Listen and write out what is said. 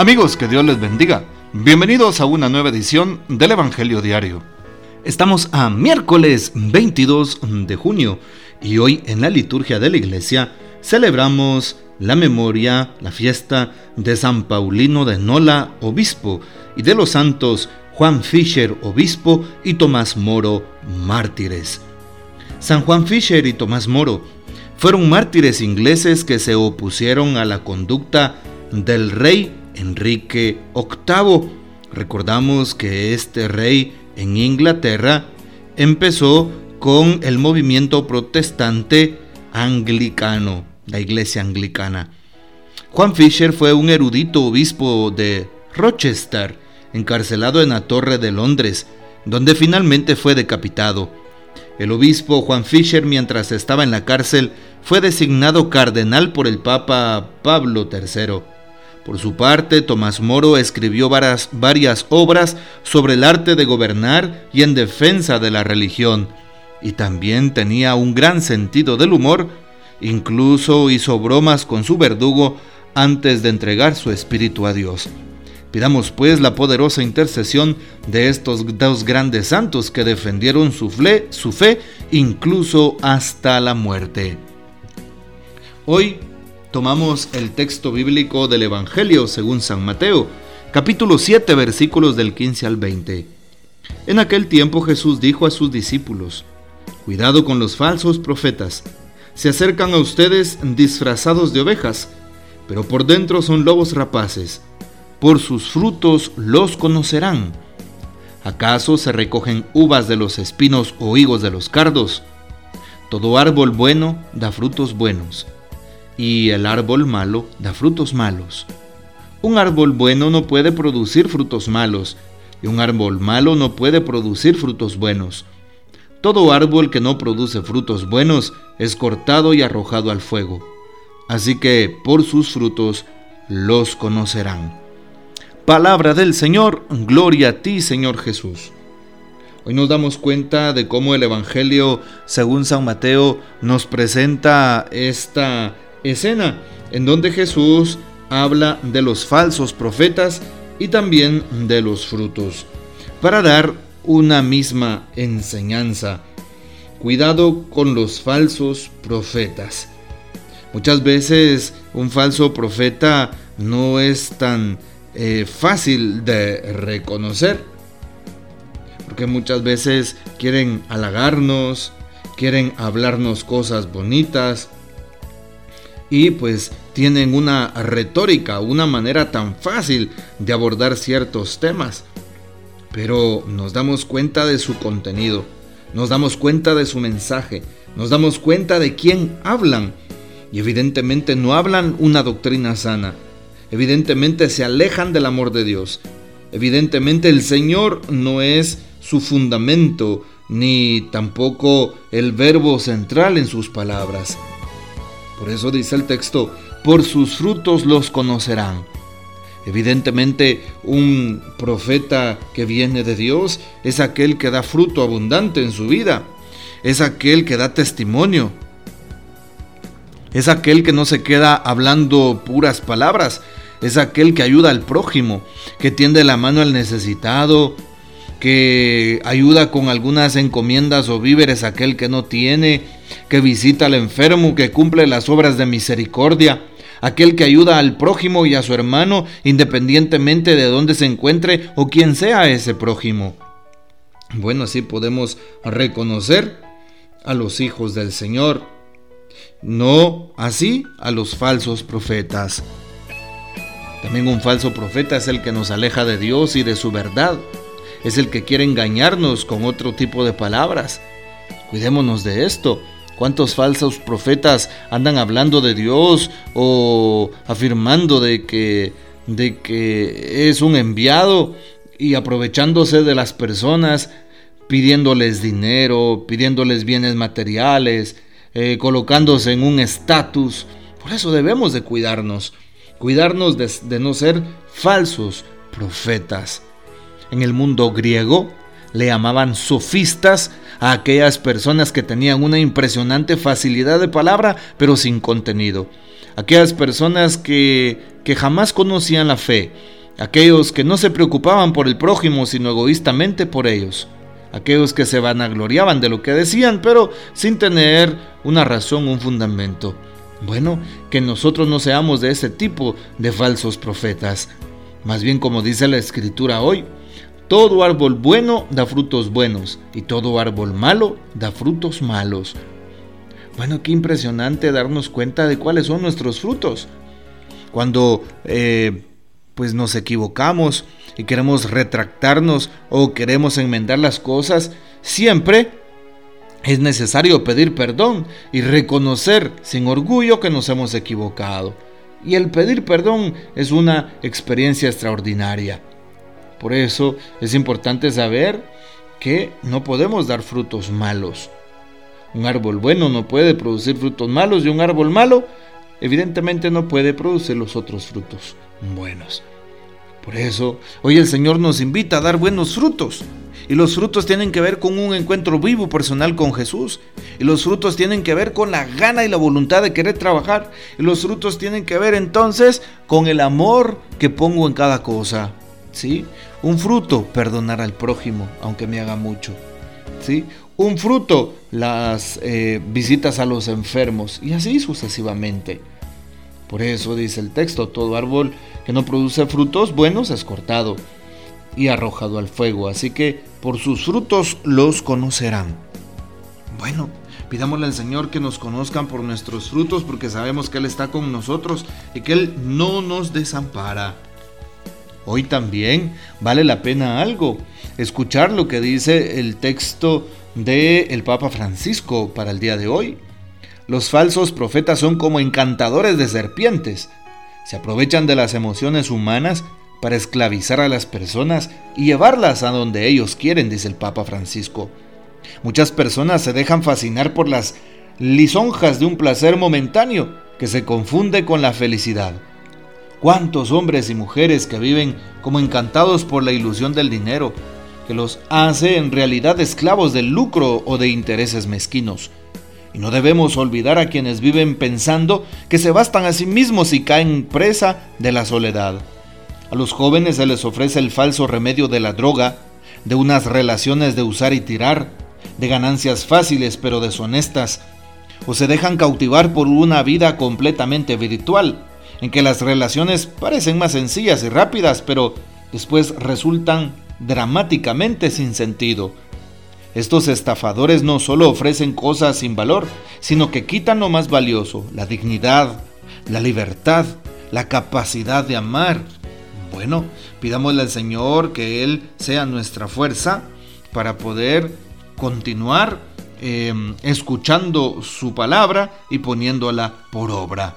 Amigos, que Dios les bendiga. Bienvenidos a una nueva edición del Evangelio Diario. Estamos a miércoles 22 de junio y hoy en la liturgia de la iglesia celebramos la memoria, la fiesta de San Paulino de Nola, obispo, y de los santos Juan Fischer, obispo, y Tomás Moro, mártires. San Juan Fischer y Tomás Moro fueron mártires ingleses que se opusieron a la conducta del rey Enrique VIII. Recordamos que este rey en Inglaterra empezó con el movimiento protestante anglicano, la iglesia anglicana. Juan Fisher fue un erudito obispo de Rochester, encarcelado en la Torre de Londres, donde finalmente fue decapitado. El obispo Juan Fisher, mientras estaba en la cárcel, fue designado cardenal por el Papa Pablo III. Por su parte, Tomás Moro escribió varias, obras sobre el arte de gobernar y en defensa de la religión, y también tenía un gran sentido del humor, incluso hizo bromas con su verdugo antes de entregar su espíritu a Dios. Pidamos pues la poderosa intercesión de estos dos grandes santos que defendieron su su fe incluso hasta la muerte. Hoy tomamos el texto bíblico del Evangelio según San Mateo, capítulo 7, versículos del 15 al 20. En aquel tiempo Jesús dijo a sus discípulos, Cuidado con los falsos profetas, se acercan a ustedes disfrazados de ovejas, pero por dentro son lobos rapaces, por sus frutos los conocerán. ¿Acaso se recogen uvas de los espinos o higos de los cardos? Todo árbol bueno da frutos buenos y el árbol malo da frutos malos. Un árbol bueno no puede producir frutos malos, y un árbol malo no puede producir frutos buenos. Todo árbol que no produce frutos buenos es cortado y arrojado al fuego. Así que por sus frutos los conocerán. Palabra del Señor, gloria a ti Señor Jesús. Hoy nos damos cuenta de cómo el Evangelio, según San Mateo, nos presenta esta escena en donde Jesús habla de los falsos profetas y también de los frutos, para dar una misma enseñanza. Cuidado con los falsos profetas. Muchas veces un falso profeta no es tan eh, fácil de reconocer, porque muchas veces quieren halagarnos, quieren hablarnos cosas bonitas, y pues tienen una retórica, una manera tan fácil de abordar ciertos temas. Pero nos damos cuenta de su contenido, nos damos cuenta de su mensaje, nos damos cuenta de quién hablan. Y evidentemente no hablan una doctrina sana, evidentemente se alejan del amor de Dios, evidentemente el Señor no es su fundamento, ni tampoco el verbo central en sus palabras. Por eso dice el texto, por sus frutos los conocerán. Evidentemente, un profeta que viene de Dios es aquel que da fruto abundante en su vida, es aquel que da testimonio, es aquel que no se queda hablando puras palabras, es aquel que ayuda al prójimo, que tiende la mano al necesitado, que ayuda con algunas encomiendas o víveres a aquel que no tiene, que visita al enfermo, que cumple las obras de misericordia, aquel que ayuda al prójimo y a su hermano independientemente de dónde se encuentre o quién sea ese prójimo. Bueno, así podemos reconocer a los hijos del Señor, no así a los falsos profetas. También un falso profeta es el que nos aleja de Dios y de su verdad es el que quiere engañarnos con otro tipo de palabras. Cuidémonos de esto. ¿Cuántos falsos profetas andan hablando de Dios o afirmando de que, de que es un enviado y aprovechándose de las personas, pidiéndoles dinero, pidiéndoles bienes materiales, eh, colocándose en un estatus? Por eso debemos de cuidarnos, cuidarnos de no ser falsos profetas. En el mundo griego, le llamaban sofistas a aquellas personas que tenían una impresionante facilidad de palabra, pero sin contenido. Aquellas personas que, que jamás conocían la fe, aquellos que no se preocupaban por el prójimo, sino egoístamente por ellos aquellos que se vanagloriaban de lo que decían, pero sin tener una razón, un fundamento. Bueno, que nosotros no seamos de ese tipo de falsos profetas. Más bien como dice la escritura hoy, todo árbol bueno da frutos buenos y todo árbol malo da frutos malos. Bueno, qué impresionante darnos cuenta de cuáles son nuestros frutos. Cuando eh, pues nos equivocamos y queremos retractarnos o queremos enmendar las cosas, siempre es necesario pedir perdón y reconocer sin orgullo que nos hemos equivocado. Y el pedir perdón es una experiencia extraordinaria. Por eso es importante saber que no podemos dar frutos malos. Un árbol bueno no puede producir frutos malos y un árbol malo evidentemente no puede producir los otros frutos buenos. Por eso, hoy el Señor nos invita a dar buenos frutos. Y los frutos tienen que ver con un encuentro vivo personal con Jesús. Y los frutos tienen que ver con la gana y la voluntad de querer trabajar. Y los frutos tienen que ver entonces con el amor que pongo en cada cosa. ¿Sí? Un fruto, perdonar al prójimo, aunque me haga mucho. ¿Sí? Un fruto, las eh, visitas a los enfermos. Y así sucesivamente. Por eso dice el texto, todo árbol que no produce frutos buenos es cortado y arrojado al fuego, así que por sus frutos los conocerán. Bueno, pidámosle al Señor que nos conozcan por nuestros frutos porque sabemos que Él está con nosotros y que Él no nos desampara. Hoy también vale la pena algo, escuchar lo que dice el texto del el Papa Francisco para el día de hoy. Los falsos profetas son como encantadores de serpientes. Se aprovechan de las emociones humanas para esclavizar a las personas y llevarlas a donde ellos quieren, dice el Papa Francisco. Muchas personas se dejan fascinar por las lisonjas de un placer momentáneo que se confunde con la felicidad. ¿Cuántos hombres y mujeres que viven como encantados por la ilusión del dinero, que los hace en realidad esclavos del lucro o de intereses mezquinos? Y no debemos olvidar a quienes viven pensando que se bastan a sí mismos y caen presa de la soledad. A los jóvenes se les ofrece el falso remedio de la droga, de unas relaciones de usar y tirar, de ganancias fáciles pero deshonestas, o se dejan cautivar por una vida completamente virtual, en que las relaciones parecen más sencillas y rápidas, pero después resultan dramáticamente sin sentido, estos estafadores no solo ofrecen cosas sin valor, sino que quitan lo más valioso, la dignidad, la libertad, la capacidad de amar. Bueno, pidámosle al Señor que Él sea nuestra fuerza para poder continuar eh, escuchando su palabra y poniéndola por obra.